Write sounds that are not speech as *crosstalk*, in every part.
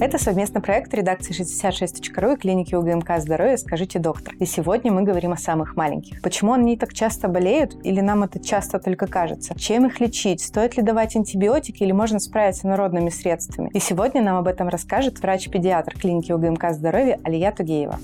Это совместный проект редакции 66.ru и клиники УГМК «Здоровье. Скажите, доктор». И сегодня мы говорим о самых маленьких. Почему они так часто болеют или нам это часто только кажется? Чем их лечить? Стоит ли давать антибиотики или можно справиться народными средствами? И сегодня нам об этом расскажет врач-педиатр клиники УГМК «Здоровье» Алия Тугеева.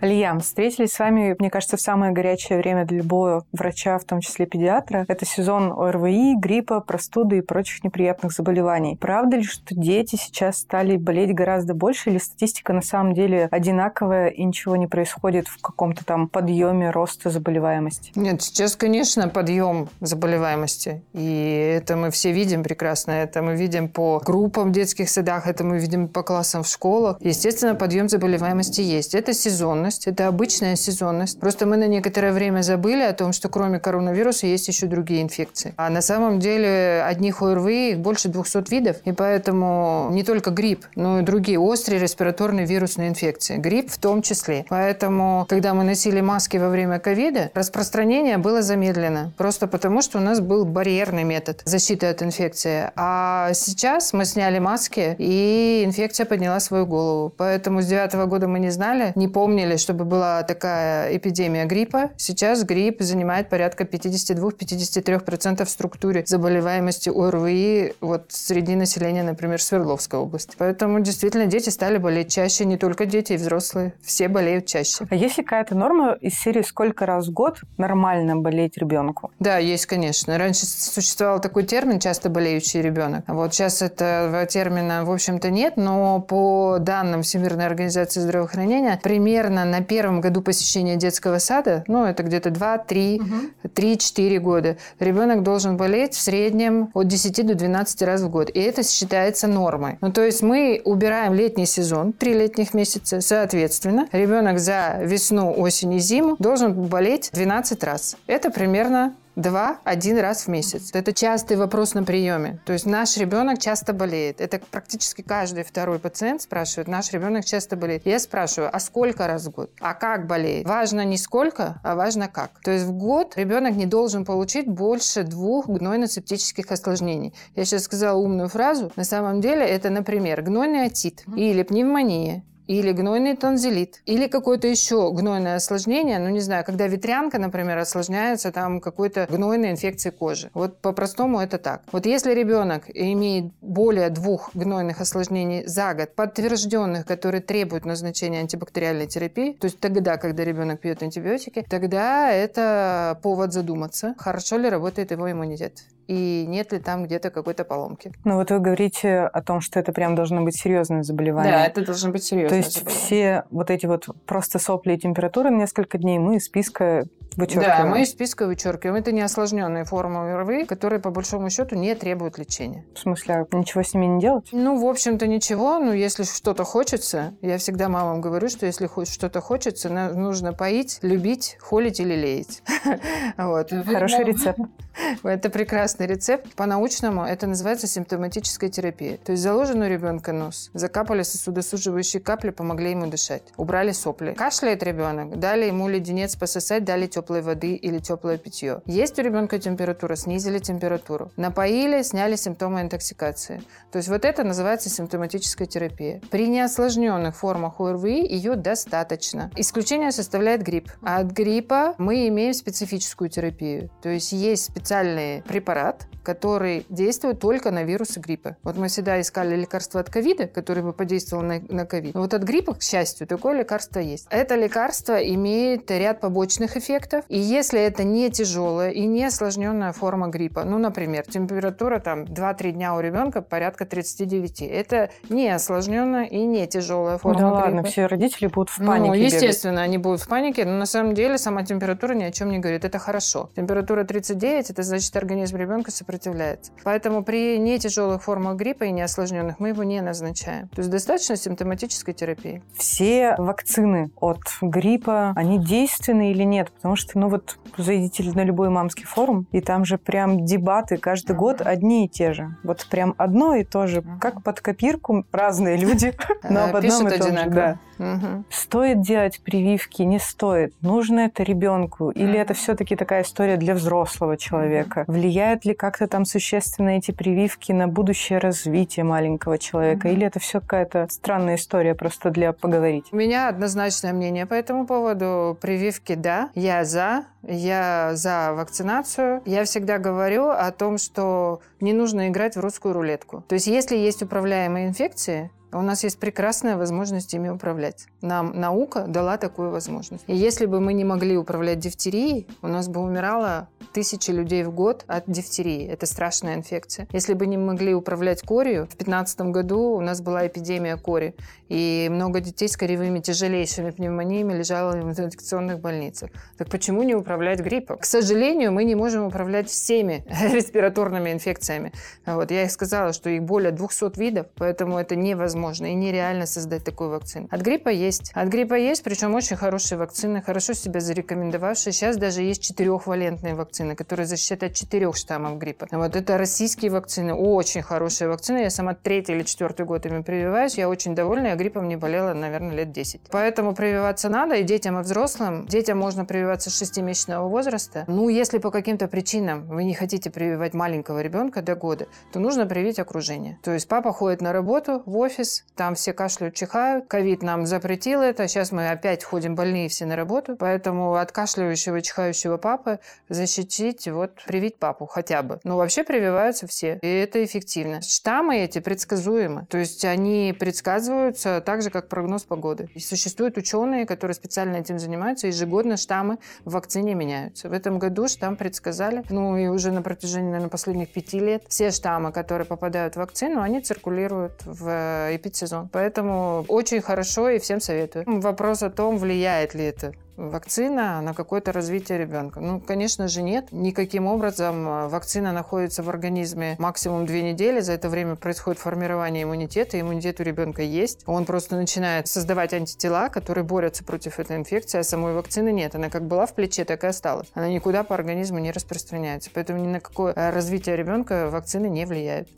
Алия, встретились с вами, мне кажется, в самое горячее время для любого врача, в том числе педиатра. Это сезон ОРВИ, гриппа, простуды и прочих неприятных заболеваний. Правда ли, что дети сейчас стали болеть гораздо больше, или статистика на самом деле одинаковая и ничего не происходит в каком-то там подъеме роста заболеваемости? Нет, сейчас, конечно, подъем заболеваемости. И это мы все видим прекрасно. Это мы видим по группам в детских садах, это мы видим по классам в школах. Естественно, подъем заболеваемости есть. Это сезонность сезонность, это обычная сезонность. Просто мы на некоторое время забыли о том, что кроме коронавируса есть еще другие инфекции. А на самом деле одних ОРВИ их больше 200 видов, и поэтому не только грипп, но и другие острые респираторные вирусные инфекции. Грипп в том числе. Поэтому, когда мы носили маски во время ковида, распространение было замедлено. Просто потому, что у нас был барьерный метод защиты от инфекции. А сейчас мы сняли маски, и инфекция подняла свою голову. Поэтому с девятого года мы не знали, не помнили, чтобы была такая эпидемия гриппа. Сейчас грипп занимает порядка 52-53% в структуре заболеваемости ОРВИ вот среди населения, например, Свердловской области. Поэтому действительно дети стали болеть чаще, не только дети и взрослые. Все болеют чаще. А есть ли какая-то норма из серии сколько раз в год нормально болеть ребенку? Да, есть, конечно. Раньше существовал такой термин «часто болеющий ребенок». Вот сейчас этого термина, в общем-то, нет, но по данным Всемирной организации здравоохранения, примерно на первом году посещения детского сада, ну, это где-то 2, 3, угу. 3-4 года, ребенок должен болеть в среднем от 10 до 12 раз в год. И это считается нормой. Ну, то есть мы убираем летний сезон, 3 летних месяца, соответственно, ребенок за весну, осень и зиму должен болеть 12 раз. Это примерно два, один раз в месяц. Это частый вопрос на приеме. То есть наш ребенок часто болеет. Это практически каждый второй пациент спрашивает, наш ребенок часто болеет. Я спрашиваю, а сколько раз в год? А как болеет? Важно не сколько, а важно как. То есть в год ребенок не должен получить больше двух гнойно-септических осложнений. Я сейчас сказала умную фразу. На самом деле это, например, гнойный отит или пневмония или гнойный тонзиллит, или какое-то еще гнойное осложнение, ну, не знаю, когда ветрянка, например, осложняется там какой-то гнойной инфекцией кожи. Вот по-простому это так. Вот если ребенок имеет более двух гнойных осложнений за год, подтвержденных, которые требуют назначения антибактериальной терапии, то есть тогда, когда ребенок пьет антибиотики, тогда это повод задуматься, хорошо ли работает его иммунитет и нет ли там где-то какой-то поломки. Ну вот вы говорите о том, что это прям должно быть серьезное заболевание. Да, это должно быть серьезное есть все вот эти вот просто сопли и температура несколько дней мы из списка вычеркиваем. Да, мы из списка вычеркиваем. Это не осложненные формы ОРВИ, которые по большому счету не требуют лечения. В смысле, а ничего с ними не делать? Ну, в общем-то, ничего. Но если что-то хочется, я всегда мамам говорю, что если что-то хочется, нужно поить, любить, холить или леять. *laughs* Хороший рецепт. *laughs* Это прекрасный рецепт. По-научному это называется симптоматическая терапия. То есть заложен у ребенка нос, закапали сосудосуживающие капли, помогли ему дышать. Убрали сопли. Кашляет ребенок, дали ему леденец пососать, дали теплой воды или теплое питье. Есть у ребенка температура, снизили температуру. Напоили, сняли симптомы интоксикации. То есть вот это называется симптоматическая терапия. При неосложненных формах ОРВИ ее достаточно. Исключение составляет грипп. А от гриппа мы имеем специфическую терапию. То есть есть специальный препарат, который действует только на вирусы гриппа. Вот мы всегда искали лекарство от ковида, которое бы подействовало на, ковид. Но вот от гриппа, к счастью, такое лекарство есть. Это лекарство имеет ряд побочных эффектов. И если это не тяжелая и не осложненная форма гриппа, ну, например, температура там 2-3 дня у ребенка порядка 39, это не осложненная и не тяжелая форма да гриппа. ладно, все родители будут в панике Ну, естественно, бегать. они будут в панике, но на самом деле сама температура ни о чем не говорит. Это хорошо. Температура 39, это значит организм ребенка сопротивляется. Поэтому при не тяжелых формах гриппа и неосложненных мы его не назначаем. То есть достаточно симптоматической терапии. Все вакцины от гриппа, они действенны или нет? Потому что, ну вот, зайдите на любой мамский форум, и там же прям дебаты каждый год одни и те же. Вот прям одно и то же. Как под копирку разные люди, но об одном и том же. Да. Угу. Стоит делать прививки, не стоит? Нужно это ребенку? Или это все-таки такая история для взрослого человека? Влияют ли как-то там существенно эти прививки на будущее развитие маленького человека? Или это все какая-то странная история просто для поговорить? У меня однозначное мнение по этому поводу. Прививки, да, я за. Я за вакцинацию. Я всегда говорю о том, что не нужно играть в русскую рулетку. То есть, если есть управляемые инфекции, у нас есть прекрасная возможность ими управлять. Нам наука дала такую возможность. И если бы мы не могли управлять дифтерией, у нас бы умирало тысячи людей в год от дифтерии. Это страшная инфекция. Если бы не могли управлять корью, в 2015 году у нас была эпидемия кори, и много детей с коревыми тяжелейшими пневмониями лежало в инфекционных больницах. Так почему не управлять гриппом? К сожалению, мы не можем управлять всеми *laughs* респираторными инфекциями. Вот, я их сказала, что их более 200 видов, поэтому это невозможно и нереально создать такую вакцину. От гриппа есть. От гриппа есть, причем очень хорошие вакцины, хорошо себя зарекомендовавшие. Сейчас даже есть четырехвалентные вакцины которые защищают от четырех штаммов гриппа. Вот это российские вакцины, очень хорошие вакцины. Я сама третий или четвертый год ими прививаюсь. Я очень довольна, я гриппом не болела, наверное, лет 10. Поэтому прививаться надо и детям, и взрослым. Детям можно прививаться с 6-месячного возраста. Ну, если по каким-то причинам вы не хотите прививать маленького ребенка до года, то нужно привить окружение. То есть папа ходит на работу, в офис, там все кашляют, чихают. Ковид нам запретил это. Сейчас мы опять ходим больные все на работу. Поэтому от кашляющего, чихающего папы защитить вот привить папу хотя бы. Но вообще прививаются все, и это эффективно. Штаммы эти предсказуемы, то есть они предсказываются так же, как прогноз погоды. И существуют ученые, которые специально этим занимаются, ежегодно штаммы в вакцине меняются. В этом году штамм предсказали, ну и уже на протяжении, наверное, последних пяти лет все штаммы, которые попадают в вакцину, они циркулируют в э, эпидсезон. Поэтому очень хорошо и всем советую. Вопрос о том, влияет ли это вакцина на какое-то развитие ребенка? Ну, конечно же, нет. Никаким образом э, вакцина находится в организме максимум две недели. За это время происходит формирование иммунитета. Иммунитет у ребенка есть. Он просто начинает создавать антитела, которые борются против этой инфекции, а самой вакцины нет. Она как была в плече, так и осталась. Она никуда по организму не распространяется. Поэтому ни на какое э, развитие ребенка вакцины не влияют.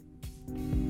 А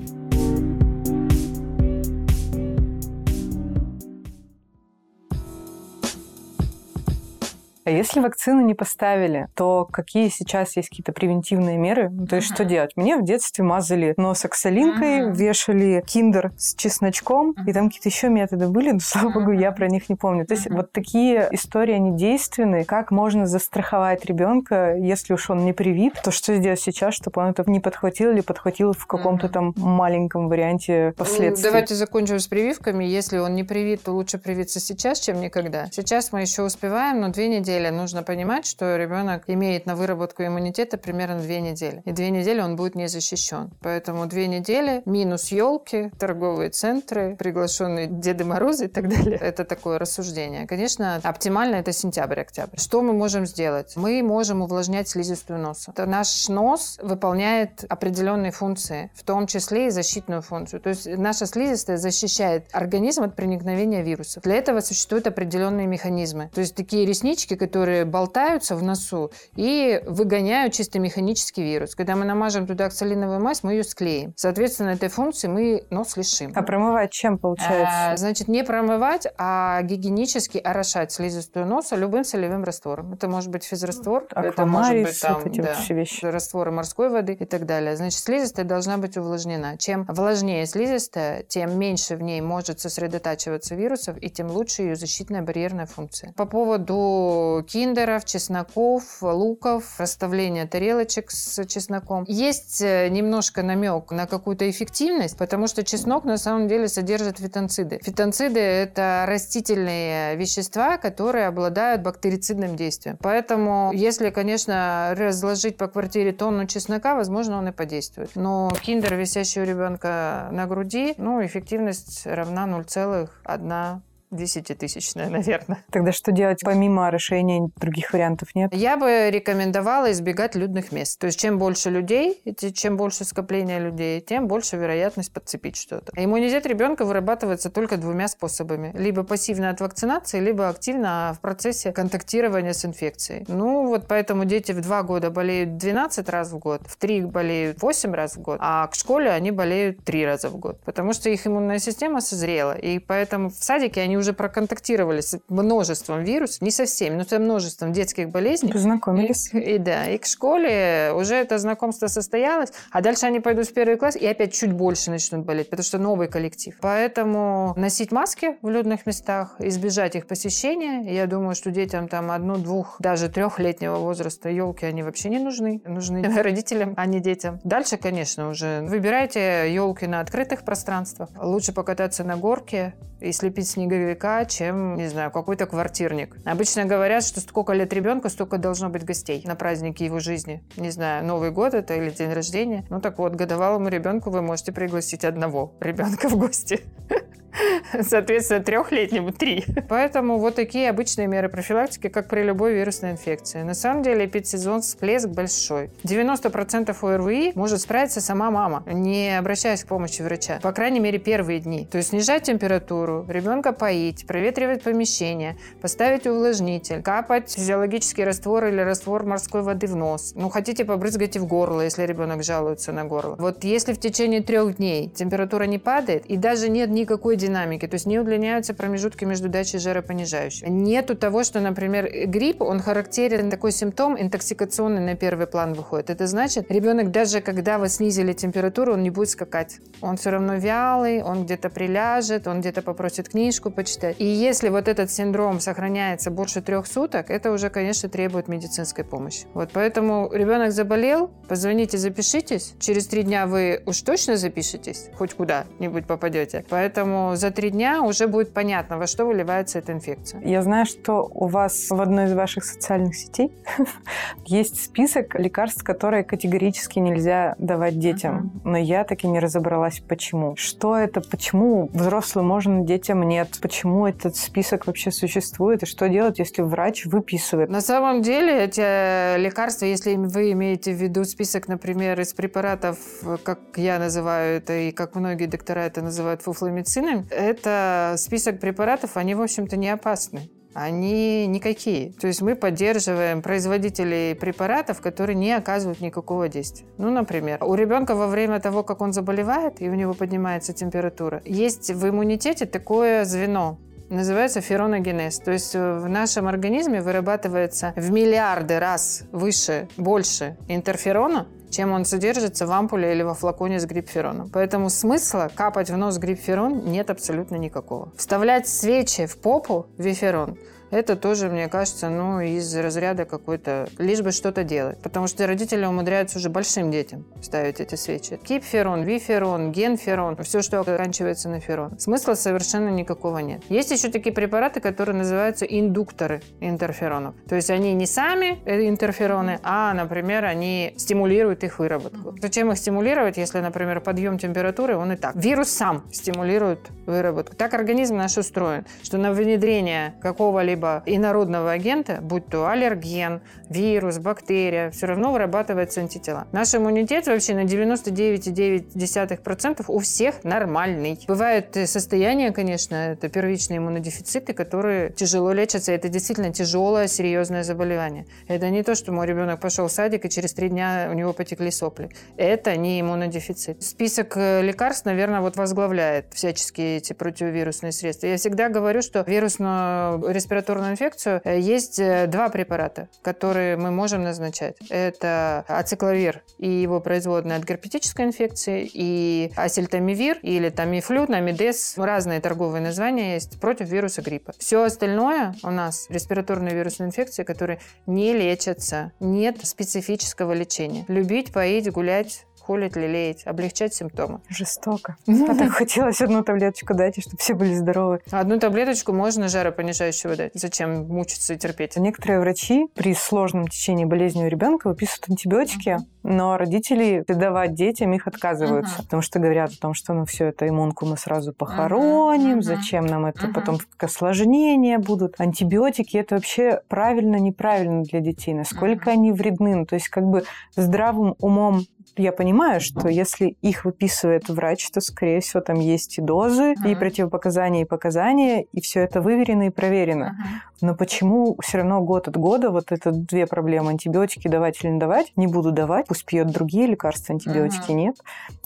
если вакцину не поставили, то какие сейчас есть какие-то превентивные меры? Ну, то есть uh-huh. что делать? Мне в детстве мазали нос оксалинкой, uh-huh. вешали киндер с чесночком, uh-huh. и там какие-то еще методы были, но, слава uh-huh. богу, я про них не помню. То есть uh-huh. вот такие истории, они действенны. Как можно застраховать ребенка, если уж он не привит, то что сделать сейчас, чтобы он это не подхватил или подхватил в каком-то там маленьком варианте последствий? Давайте закончим с прививками. Если он не привит, то лучше привиться сейчас, чем никогда. Сейчас мы еще успеваем, но две недели неделе нужно понимать, что ребенок имеет на выработку иммунитета примерно две недели. И две недели он будет не защищен. Поэтому две недели минус елки, торговые центры, приглашенные Деды Морозы и так далее. *laughs* Это такое рассуждение. Конечно, оптимально это сентябрь-октябрь. Что мы можем сделать? Мы можем увлажнять слизистую носа. Это наш нос выполняет определенные функции, в том числе и защитную функцию. То есть наша слизистая защищает организм от проникновения вирусов. Для этого существуют определенные механизмы. То есть такие реснички, которые болтаются в носу и выгоняют чисто механический вирус. Когда мы намажем туда оксалиновую мазь, мы ее склеим. Соответственно, этой функции мы нос лишим. А промывать чем получается? А, значит, не промывать, а гигиенически орошать слизистую носа любым солевым раствором. Это может быть физраствор, это может быть там, вот эти да, вот вещи. растворы морской воды и так далее. Значит, слизистая должна быть увлажнена. Чем влажнее слизистая, тем меньше в ней может сосредотачиваться вирусов, и тем лучше ее защитная барьерная функция. По поводу киндеров, чесноков, луков, расставление тарелочек с чесноком. Есть э, немножко намек на какую-то эффективность, потому что чеснок на самом деле содержит фитонциды. Фитонциды – это растительные вещества, которые обладают бактерицидным действием. Поэтому, если, конечно, разложить по квартире тонну чеснока, возможно, он и подействует. Но киндер, висящий у ребенка на груди, ну, эффективность равна 0,1 десятитысячная, наверное. Тогда что делать помимо решения других вариантов нет? Я бы рекомендовала избегать людных мест. То есть чем больше людей, чем больше скопления людей, тем больше вероятность подцепить что-то. Иммунитет ребенка вырабатывается только двумя способами. Либо пассивно от вакцинации, либо активно в процессе контактирования с инфекцией. Ну вот поэтому дети в два года болеют 12 раз в год, в три болеют 8 раз в год, а к школе они болеют 3 раза в год. Потому что их иммунная система созрела. И поэтому в садике они уже проконтактировали с множеством вирусов, не со всеми, но с множеством детских болезней. Познакомились. И, и да, и к школе уже это знакомство состоялось, а дальше они пойдут в первый класс и опять чуть больше начнут болеть, потому что новый коллектив. Поэтому носить маски в людных местах, избежать их посещения. Я думаю, что детям там одну, двух, даже трехлетнего возраста елки они вообще не нужны. Нужны *laughs* родителям, а не детям. Дальше, конечно, уже выбирайте елки на открытых пространствах. Лучше покататься на горке и слепить снеговика, чем, не знаю, какой-то квартирник. Обычно говорят, что сколько лет ребенку, столько должно быть гостей на празднике его жизни. Не знаю, Новый год это или день рождения. Ну так вот, годовалому ребенку вы можете пригласить одного ребенка в гости. *laughs* *laughs* Соответственно, трехлетнему три. *laughs* Поэтому вот такие обычные меры профилактики, как при любой вирусной инфекции. На самом деле эпидсезон всплеск большой. 90% ОРВИ может справиться сама мама, не обращаясь к помощи врача. По крайней мере, первые дни. То есть снижать температуру, ребенка поить, проветривать помещение, поставить увлажнитель, капать физиологический раствор или раствор морской воды в нос. Ну, хотите, побрызгайте в горло, если ребенок жалуется на горло. Вот если в течение трех дней температура не падает и даже нет никакой динамики, то есть не удлиняются промежутки между дачей жаропонижающих. Нету того, что, например, грипп, он характерен, такой симптом интоксикационный на первый план выходит. Это значит, ребенок даже когда вы снизили температуру, он не будет скакать. Он все равно вялый, он где-то приляжет, он где-то попросит книжку почитать. И если вот этот синдром сохраняется больше трех суток, это уже, конечно, требует медицинской помощи. Вот поэтому ребенок заболел, позвоните, запишитесь. Через три дня вы уж точно запишетесь, хоть куда-нибудь попадете. Поэтому за три дня уже будет понятно, во что выливается эта инфекция. Я знаю, что у вас в одной из ваших социальных сетей *laughs* есть список лекарств, которые категорически нельзя давать детям. Но я таки не разобралась, почему. Что это, почему взрослым можно, детям нет? Почему этот список вообще существует? И что делать, если врач выписывает? На самом деле эти лекарства, если вы имеете в виду список, например, из препаратов, как я называю это, и как многие доктора это называют фуфломицином, это список препаратов, они, в общем-то, не опасны они никакие. То есть мы поддерживаем производителей препаратов, которые не оказывают никакого действия. Ну, например, у ребенка во время того, как он заболевает, и у него поднимается температура, есть в иммунитете такое звено, называется фероногенез. То есть в нашем организме вырабатывается в миллиарды раз выше, больше интерферона, чем он содержится в ампуле или во флаконе с грипфероном. Поэтому смысла капать в нос грипферон нет абсолютно никакого. Вставлять свечи в попу виферон это тоже, мне кажется, ну, из разряда какой-то, лишь бы что-то делать. Потому что родители умудряются уже большим детям ставить эти свечи. Кипферон, виферон, генферон, все, что оканчивается на ферон. Смысла совершенно никакого нет. Есть еще такие препараты, которые называются индукторы интерферонов. То есть они не сами э, интерфероны, а, например, они стимулируют их выработку. Зачем их стимулировать, если, например, подъем температуры, он и так. Вирус сам стимулирует выработку. Так организм наш устроен, что на внедрение какого-либо либо инородного агента, будь то аллерген, вирус, бактерия, все равно вырабатываются антитела. Наш иммунитет вообще на 99,9% у всех нормальный. Бывают состояния, конечно, это первичные иммунодефициты, которые тяжело лечатся. Это действительно тяжелое, серьезное заболевание. Это не то, что мой ребенок пошел в садик, и через три дня у него потекли сопли. Это не иммунодефицит. Список э, лекарств, наверное, вот возглавляет всяческие эти противовирусные средства. Я всегда говорю, что вирусную респираторную инфекцию э, есть э, два препарата, которые мы можем назначать. Это ацикловир и его производные от герпетической инфекции, и асельтамивир или тамифлю, намидес. Разные торговые названия есть против вируса гриппа. Все остальное у нас респираторные вирусные инфекции, которые не лечатся. Нет специфического лечения. Любить, поить, гулять холить, лелеять, облегчать симптомы. Жестоко. *laughs* А так хотелось одну таблеточку дать, чтобы все были здоровы. Одну таблеточку можно жаропонижающего дать. Зачем мучиться и терпеть? Некоторые врачи при сложном течении болезни у ребенка выписывают антибиотики, но родители давать детям их отказываются, uh-huh. потому что говорят о том, что ну все это иммунку мы сразу похороним, uh-huh. Uh-huh. зачем нам это uh-huh. потом осложнения будут. Антибиотики это вообще правильно, неправильно для детей, насколько uh-huh. они вредны. Ну, то есть как бы здравым умом я понимаю, что если их выписывает врач, то, скорее всего, там есть и дозы, uh-huh. и противопоказания, и показания, и все это выверено и проверено. Uh-huh. Но почему все равно год от года вот это две проблемы, антибиотики давать или не давать, не буду давать, пусть пьет другие лекарства, антибиотики uh-huh. нет,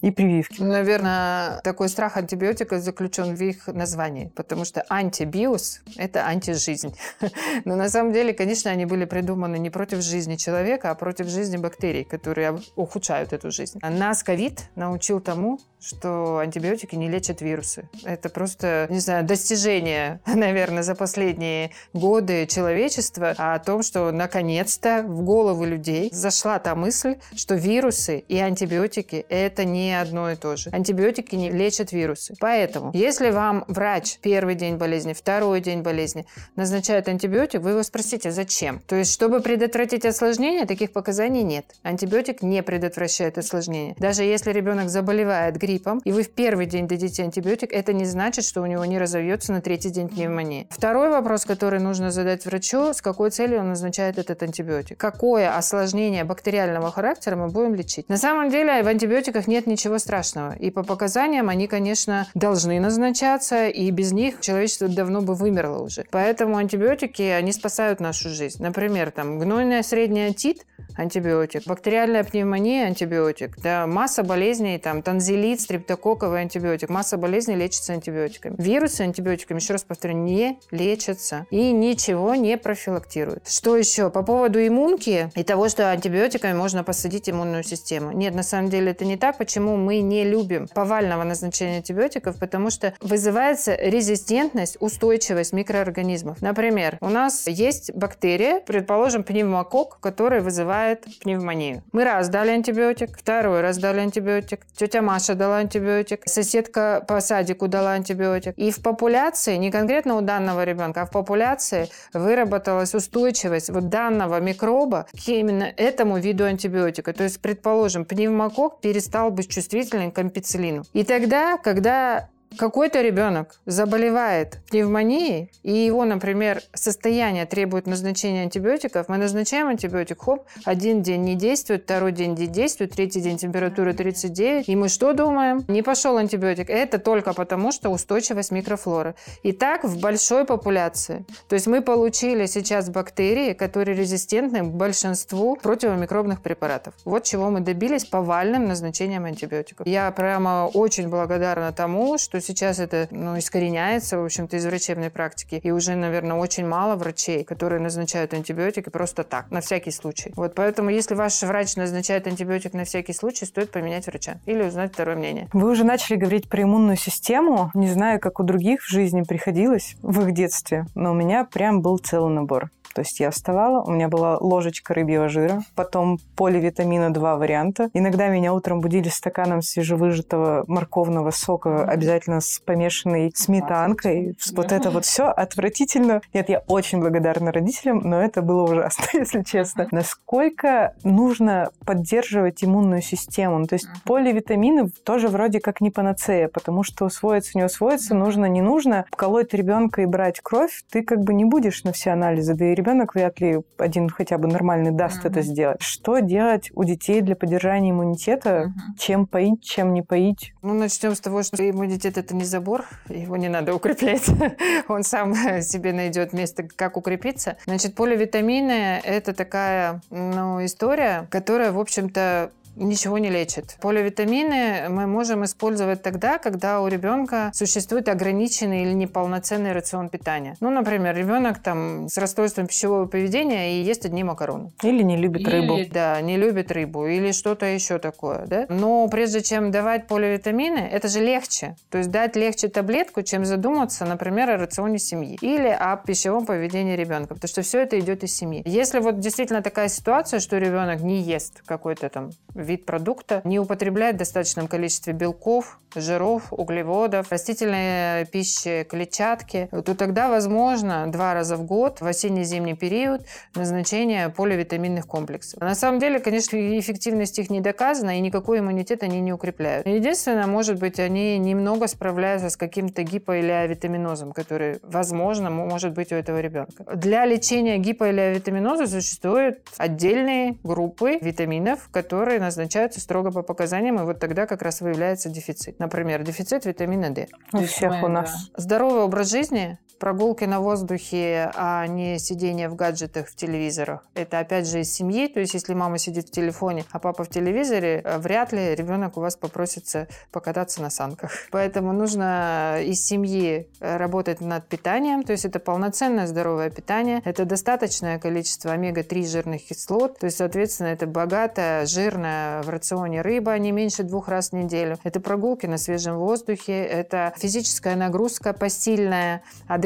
и прививки. Наверное, такой страх антибиотиков заключен в их названии, потому что антибиос – это антижизнь. *laughs* Но на самом деле, конечно, они были придуманы не против жизни человека, а против жизни бактерий, которые ухудшают эту жизнь. Нас ковид научил тому, что антибиотики не лечат вирусы. Это просто, не знаю, достижение, *laughs* наверное, за последние годы человечества о том, что наконец-то в голову людей зашла та мысль, что вирусы и антибиотики – это не одно и то же. Антибиотики не лечат вирусы. Поэтому, если вам врач первый день болезни, второй день болезни назначает антибиотик, вы его спросите, зачем? То есть, чтобы предотвратить осложнение, таких показаний нет. Антибиотик не предотвращает осложнения. Даже если ребенок заболевает гриппом, и вы в первый день дадите антибиотик, это не значит, что у него не разовьется на третий день пневмония. Второй вопрос, который нужно задать врачу, с какой целью он назначает этот антибиотик. Какое осложнение бактериального характера мы будем лечить? На самом деле в антибиотиках нет ничего страшного. И по показаниям они, конечно, должны назначаться, и без них человечество давно бы вымерло уже. Поэтому антибиотики, они спасают нашу жизнь. Например, там гнойная средняя отит – антибиотик. Бактериальная пневмония – антибиотик. Да, масса болезней, там, танзелит, стрептококковый антибиотик. Масса болезней лечится антибиотиками. Вирусы антибиотиками, еще раз повторю, не лечатся и ничего не профилактируют. Что еще? По поводу иммунки и того, что антибиотиками можно посадить иммунную систему. Нет, на самом деле это не так. Почему мы не любим повального назначения антибиотиков? Потому что вызывается резистентность, устойчивость микроорганизмов. Например, у нас есть бактерия, предположим, пневмокок, который вызывает пневмонию. Мы раз дали антибиотик, второй раз дали антибиотик, тетя Маша дала антибиотик, соседка по садику дала антибиотик. И в популяции, не конкретно у данного ребенка, а в популяции выработалась устойчивость вот данного микроба к именно этому виду антибиотика. То есть, предположим, пневмокок перестал быть чувствительным к ампицилину. И тогда, когда какой-то ребенок заболевает пневмонией, и его, например, состояние требует назначения антибиотиков, мы назначаем антибиотик, хоп, один день не действует, второй день не действует, третий день температура 39, и мы что думаем? Не пошел антибиотик. Это только потому, что устойчивость микрофлоры. И так в большой популяции. То есть мы получили сейчас бактерии, которые резистентны к большинству противомикробных препаратов. Вот чего мы добились повальным назначением антибиотиков. Я прямо очень благодарна тому, что сейчас это ну, искореняется, в общем-то, из врачебной практики. И уже, наверное, очень мало врачей, которые назначают антибиотики просто так, на всякий случай. Вот поэтому, если ваш врач назначает антибиотик на всякий случай, стоит поменять врача или узнать второе мнение. Вы уже начали говорить про иммунную систему. Не знаю, как у других в жизни приходилось в их детстве, но у меня прям был целый набор. То есть я вставала, у меня была ложечка рыбьего жира, потом поливитамина два варианта. Иногда меня утром будили стаканом свежевыжатого морковного сока, обязательно с помешанной сметанкой. Вот это вот все отвратительно. Нет, я очень благодарна родителям, но это было ужасно, *laughs* если честно. Насколько нужно поддерживать иммунную систему? Ну, то есть поливитамины тоже вроде как не панацея, потому что усвоиться, не усвоиться, нужно, не нужно. Колоть ребенка и брать кровь ты как бы не будешь на все анализы, да и ребенок вряд ли один хотя бы нормальный даст uh-huh. это сделать. Что делать у детей для поддержания иммунитета? Uh-huh. Чем поить, чем не поить? Ну, начнем с того, что иммунитет это не забор, его не надо укреплять. *laughs* Он сам *laughs* себе найдет место, как укрепиться. Значит, поливитамины это такая ну, история, которая, в общем-то, ничего не лечит. Поливитамины мы можем использовать тогда, когда у ребенка существует ограниченный или неполноценный рацион питания. Ну, например, ребенок там с расстройством пищевого поведения и ест одни макароны. Или не любит или, рыбу. Да, не любит рыбу или что-то еще такое. Да? Но прежде чем давать поливитамины, это же легче. То есть дать легче таблетку, чем задуматься, например, о рационе семьи или о пищевом поведении ребенка, потому что все это идет из семьи. Если вот действительно такая ситуация, что ребенок не ест какой-то там вид продукта не употребляет в достаточном количестве белков, жиров, углеводов, растительной пищи, клетчатки, то тогда возможно два раза в год в осенне-зимний период назначение поливитаминных комплексов. На самом деле, конечно, эффективность их не доказана, и никакой иммунитет они не укрепляют. Единственное, может быть, они немного справляются с каким-то гипо- или авитаминозом, который, возможно, может быть у этого ребенка. Для лечения гипо- или авитаминоза существуют отдельные группы витаминов, которые называются назначаются строго по показаниям, и вот тогда как раз выявляется дефицит. Например, дефицит витамина D. У всех у нас. Здоровый образ жизни прогулки на воздухе, а не сидение в гаджетах, в телевизорах. Это опять же из семьи, то есть если мама сидит в телефоне, а папа в телевизоре, э, вряд ли ребенок у вас попросится покататься на санках. *laughs* Поэтому нужно из семьи э, работать над питанием, то есть это полноценное здоровое питание, это достаточное количество омега-3 жирных кислот, то есть, соответственно, это богатая, жирная в рационе рыба не меньше двух раз в неделю. Это прогулки на свежем воздухе, это физическая нагрузка посильная, адекватная.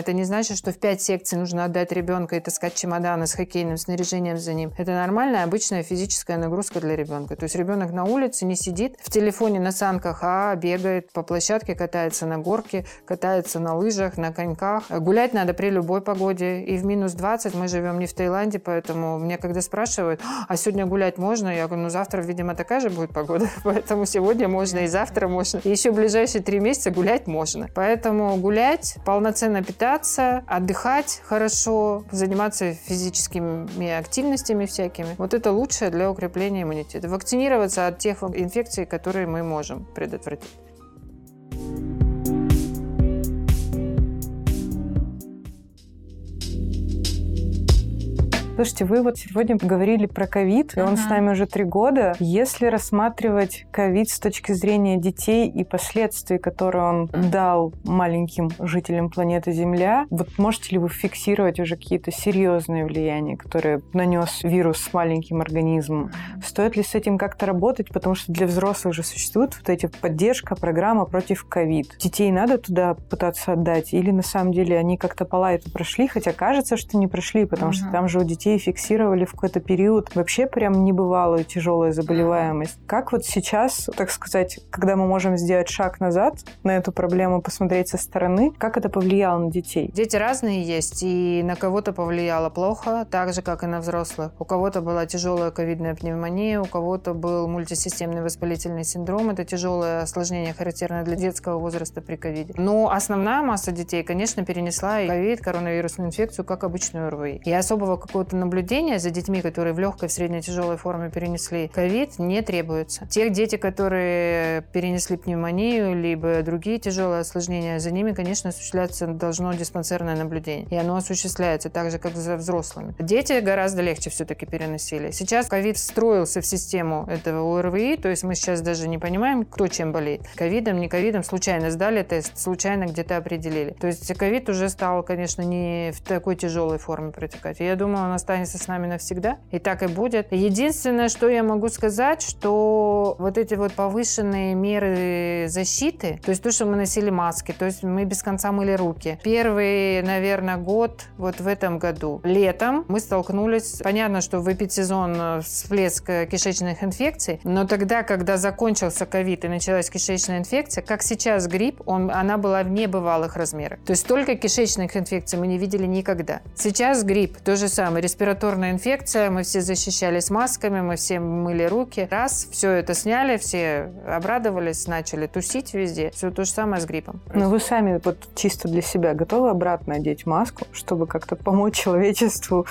Это не значит, что в пять секций нужно отдать ребенка и таскать чемоданы с хоккейным снаряжением за ним. Это нормальная, обычная физическая нагрузка для ребенка. То есть ребенок на улице не сидит в телефоне на санках, а бегает по площадке, катается на горке, катается на лыжах, на коньках. Гулять надо при любой погоде. И в минус 20 мы живем не в Таиланде, поэтому мне когда спрашивают, а сегодня гулять можно? Я говорю, ну завтра, видимо, такая же будет погода. *laughs* Поэтому сегодня можно и завтра можно. И еще ближайшие три месяца гулять можно. Поэтому гулять, полноценно питаться, отдыхать хорошо, заниматься физическими активностями всякими. Вот это лучшее для укрепления иммунитета. Вакцинироваться от тех инфекций, которые мы можем предотвратить. Слушайте, вы вот сегодня говорили про ковид, и он с нами уже три года. Если рассматривать ковид с точки зрения детей и последствий, которые он дал маленьким жителям планеты Земля, вот можете ли вы фиксировать уже какие-то серьезные влияния, которые нанес вирус с маленьким организмом? Стоит ли с этим как-то работать? Потому что для взрослых же существует вот эти поддержка, программа против ковид. Детей надо туда пытаться отдать? Или на самом деле они как-то по лайту прошли, хотя кажется, что не прошли, потому uh-huh. что там же у детей детей фиксировали в какой-то период вообще прям небывалую тяжелую заболеваемость. Как вот сейчас, так сказать, когда мы можем сделать шаг назад на эту проблему, посмотреть со стороны, как это повлияло на детей? Дети разные есть, и на кого-то повлияло плохо, так же, как и на взрослых. У кого-то была тяжелая ковидная пневмония, у кого-то был мультисистемный воспалительный синдром. Это тяжелое осложнение, характерное для детского возраста при ковиде. Но основная масса детей, конечно, перенесла и ковид, коронавирусную инфекцию, как обычную РВИ. И особого какого-то наблюдения за детьми, которые в легкой, в средней, тяжелой форме перенесли ковид, не требуется. Тех дети, которые перенесли пневмонию, либо другие тяжелые осложнения, за ними, конечно, осуществляться должно диспансерное наблюдение. И оно осуществляется так же, как за взрослыми. Дети гораздо легче все-таки переносили. Сейчас ковид встроился в систему этого ОРВИ, то есть мы сейчас даже не понимаем, кто чем болеет. Ковидом, не ковидом, случайно сдали тест, случайно где-то определили. То есть ковид уже стал, конечно, не в такой тяжелой форме протекать. Я думаю, он останется с нами навсегда. И так и будет. Единственное, что я могу сказать, что вот эти вот повышенные меры защиты, то есть то, что мы носили маски, то есть мы без конца мыли руки. Первый, наверное, год вот в этом году. Летом мы столкнулись, понятно, что в эпидсезон э, всплеск кишечных инфекций, но тогда, когда закончился ковид и началась кишечная инфекция, как сейчас грипп, он, она была в небывалых размерах. То есть только кишечных инфекций мы не видели никогда. Сейчас грипп, то же самое, респираторная инфекция, мы все защищались масками, мы все мыли руки. Раз, все это сняли, все обрадовались, начали тусить везде. Все то же самое с гриппом. Но вы сами вот чисто для себя готовы обратно одеть маску, чтобы как-то помочь человечеству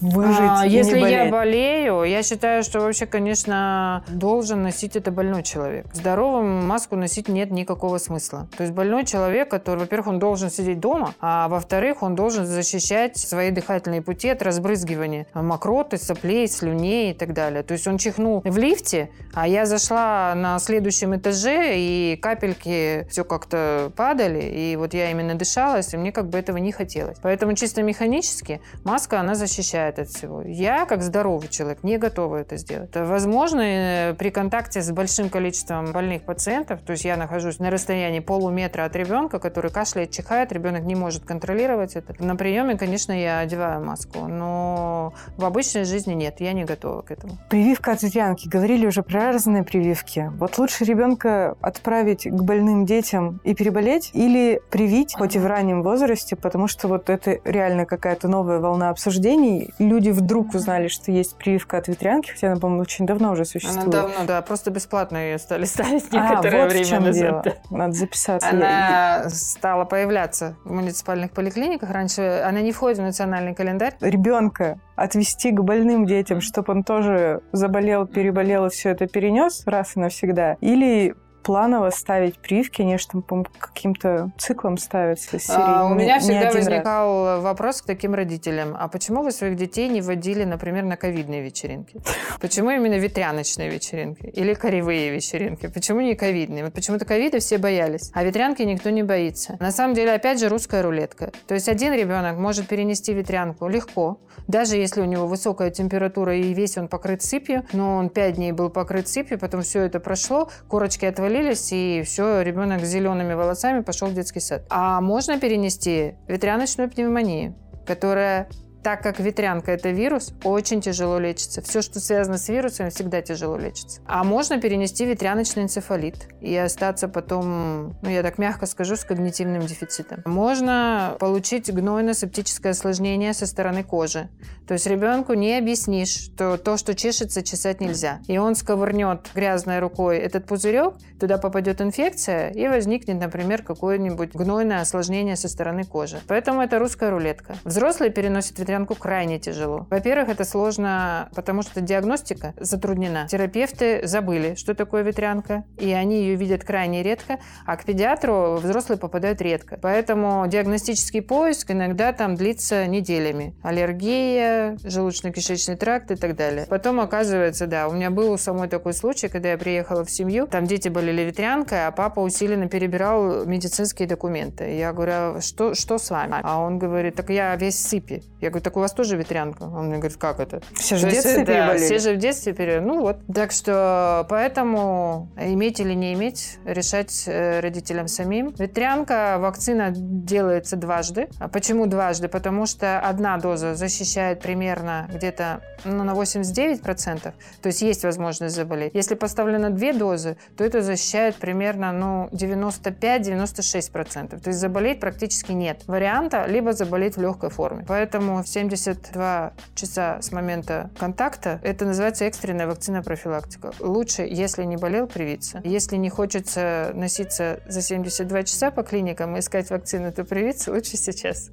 выжить а, и Если не болеть. я болею, я считаю, что вообще, конечно, должен носить это больной человек. Здоровым маску носить нет никакого смысла. То есть больной человек, который, во-первых, он должен сидеть дома, а во-вторых, он должен защищать свои дыхательные пути от разбрызгивания мокроты, соплей, слюней и так далее. То есть он чихнул в лифте, а я зашла на следующем этаже, и капельки все как-то падали, и вот я именно дышалась, и мне как бы этого не хотелось. Поэтому чисто механически маска, она защищает страдает от всего. Я, как здоровый человек, не готова это сделать. Возможно, э, при контакте с большим количеством больных пациентов, то есть я нахожусь на расстоянии полуметра от ребенка, который кашляет, чихает, ребенок не может контролировать это. На приеме, конечно, я одеваю маску, но в обычной жизни нет, я не готова к этому. Прививка от ветрянки. Говорили уже про разные прививки. Вот лучше ребенка отправить к больным детям и переболеть или привить, хоть и в раннем возрасте, потому что вот это реально какая-то новая волна обсуждений люди вдруг узнали, что есть прививка от ветрянки, хотя она, по-моему, очень давно уже существует. Она давно, да, просто бесплатно ее стали *laughs* ставить некоторое а, вот время в чем назад. дело. Надо записаться. Она стала появляться в муниципальных поликлиниках. Раньше она не входит в национальный календарь. Ребенка отвести к больным детям, чтобы он тоже заболел, переболел и все это перенес раз и навсегда, или планово ставить прививки, они же там, по каким-то циклом ставятся. А, у меня всегда возникал раз. вопрос к таким родителям. А почему вы своих детей не водили, например, на ковидные вечеринки? Почему именно ветряночные вечеринки? Или коревые вечеринки? Почему не ковидные? Вот почему-то ковида все боялись, а ветрянки никто не боится. На самом деле, опять же, русская рулетка. То есть один ребенок может перенести ветрянку легко, даже если у него высокая температура и весь он покрыт сыпью, но он 5 дней был покрыт сыпью, потом все это прошло, корочки отвалились, отвалились, и все, ребенок с зелеными волосами пошел в детский сад. А можно перенести ветряночную пневмонию, которая так как ветрянка – это вирус, очень тяжело лечится. Все, что связано с вирусами, всегда тяжело лечится. А можно перенести ветряночный энцефалит и остаться потом, ну, я так мягко скажу, с когнитивным дефицитом. Можно получить гнойно-септическое осложнение со стороны кожи. То есть ребенку не объяснишь, что то, что чешется, чесать нельзя. И он сковырнет грязной рукой этот пузырек, туда попадет инфекция, и возникнет, например, какое-нибудь гнойное осложнение со стороны кожи. Поэтому это русская рулетка. Взрослые переносят ветрянку ветрянку крайне тяжело. Во-первых, это сложно, потому что диагностика затруднена. Терапевты забыли, что такое ветрянка, и они ее видят крайне редко, а к педиатру взрослые попадают редко. Поэтому диагностический поиск иногда там длится неделями. Аллергия, желудочно-кишечный тракт и так далее. Потом оказывается, да, у меня был самой такой случай, когда я приехала в семью, там дети болели ветрянкой, а папа усиленно перебирал медицинские документы. Я говорю, а что, что с вами? А он говорит, так я весь сыпи. Я говорю, говорю, так у вас тоже ветрянка? Он мне говорит, как это? Все же в детстве есть, да, все же в детстве переболели. Ну вот. Так что поэтому иметь или не иметь, решать э, родителям самим. Ветрянка, вакцина делается дважды. А почему дважды? Потому что одна доза защищает примерно где-то ну, на 89%, то есть есть возможность заболеть. Если поставлено две дозы, то это защищает примерно ну, 95-96%. То есть заболеть практически нет варианта, либо заболеть в легкой форме. Поэтому 72 часа с момента контакта это называется экстренная вакцина профилактика. Лучше, если не болел, привиться. Если не хочется носиться за 72 часа по клиникам и искать вакцину, то привиться лучше сейчас.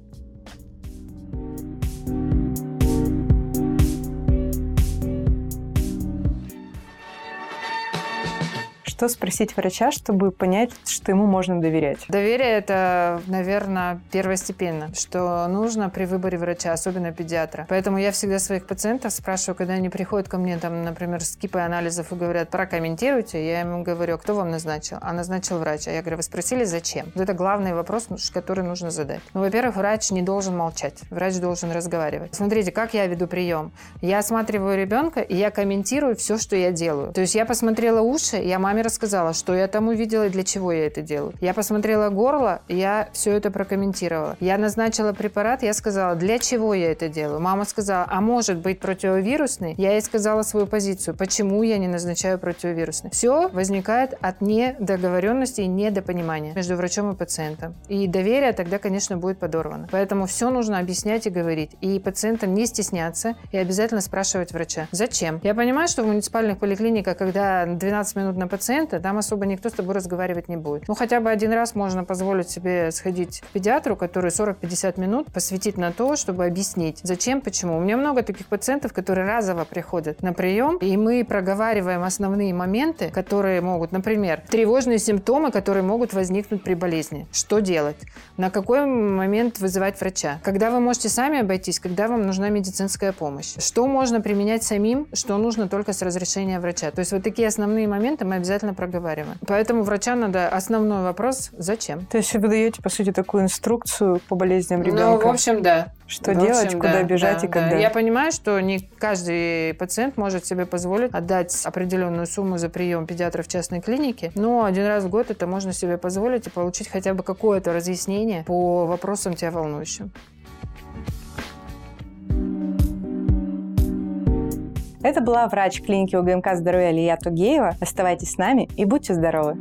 Что спросить врача, чтобы понять, что ему можно доверять? Доверие – это, наверное, первостепенно, что нужно при выборе врача, особенно педиатра. Поэтому я всегда своих пациентов спрашиваю, когда они приходят ко мне, там, например, с кипой анализов и говорят, прокомментируйте, я ему говорю, кто вам назначил? А назначил врач. А я говорю, вы спросили, зачем? Вот это главный вопрос, который нужно задать. Ну, во-первых, врач не должен молчать. Врач должен разговаривать. Смотрите, как я веду прием. Я осматриваю ребенка, и я комментирую все, что я делаю. То есть я посмотрела уши, я маме рассказала, что я там увидела и для чего я это делаю. Я посмотрела горло, я все это прокомментировала. Я назначила препарат, я сказала, для чего я это делаю. Мама сказала, а может быть противовирусный? Я ей сказала свою позицию, почему я не назначаю противовирусный. Все возникает от недоговоренности и недопонимания между врачом и пациентом. И доверие тогда, конечно, будет подорвано. Поэтому все нужно объяснять и говорить. И пациентам не стесняться и обязательно спрашивать врача. Зачем? Я понимаю, что в муниципальных поликлиниках, когда 12 минут на пациента, пациента, там особо никто с тобой разговаривать не будет. Ну, хотя бы один раз можно позволить себе сходить к педиатру, который 40-50 минут посвятит на то, чтобы объяснить, зачем, почему. У меня много таких пациентов, которые разово приходят на прием, и мы проговариваем основные моменты, которые могут, например, тревожные симптомы, которые могут возникнуть при болезни. Что делать? На какой момент вызывать врача? Когда вы можете сами обойтись, когда вам нужна медицинская помощь? Что можно применять самим, что нужно только с разрешения врача? То есть вот такие основные моменты мы обязательно обязательно проговариваем. Поэтому врача надо основной вопрос «Зачем?». То есть вы даете, по сути, такую инструкцию по болезням ребенка? Ну, в общем, да. Что в делать, общем, куда да, бежать да, и когда. Да. Я понимаю, что не каждый пациент может себе позволить отдать определенную сумму за прием педиатра в частной клинике, но один раз в год это можно себе позволить и получить хотя бы какое-то разъяснение по вопросам тебя волнующим. Это была врач клиники УГМК здоровья Лия Тугеева. Оставайтесь с нами и будьте здоровы!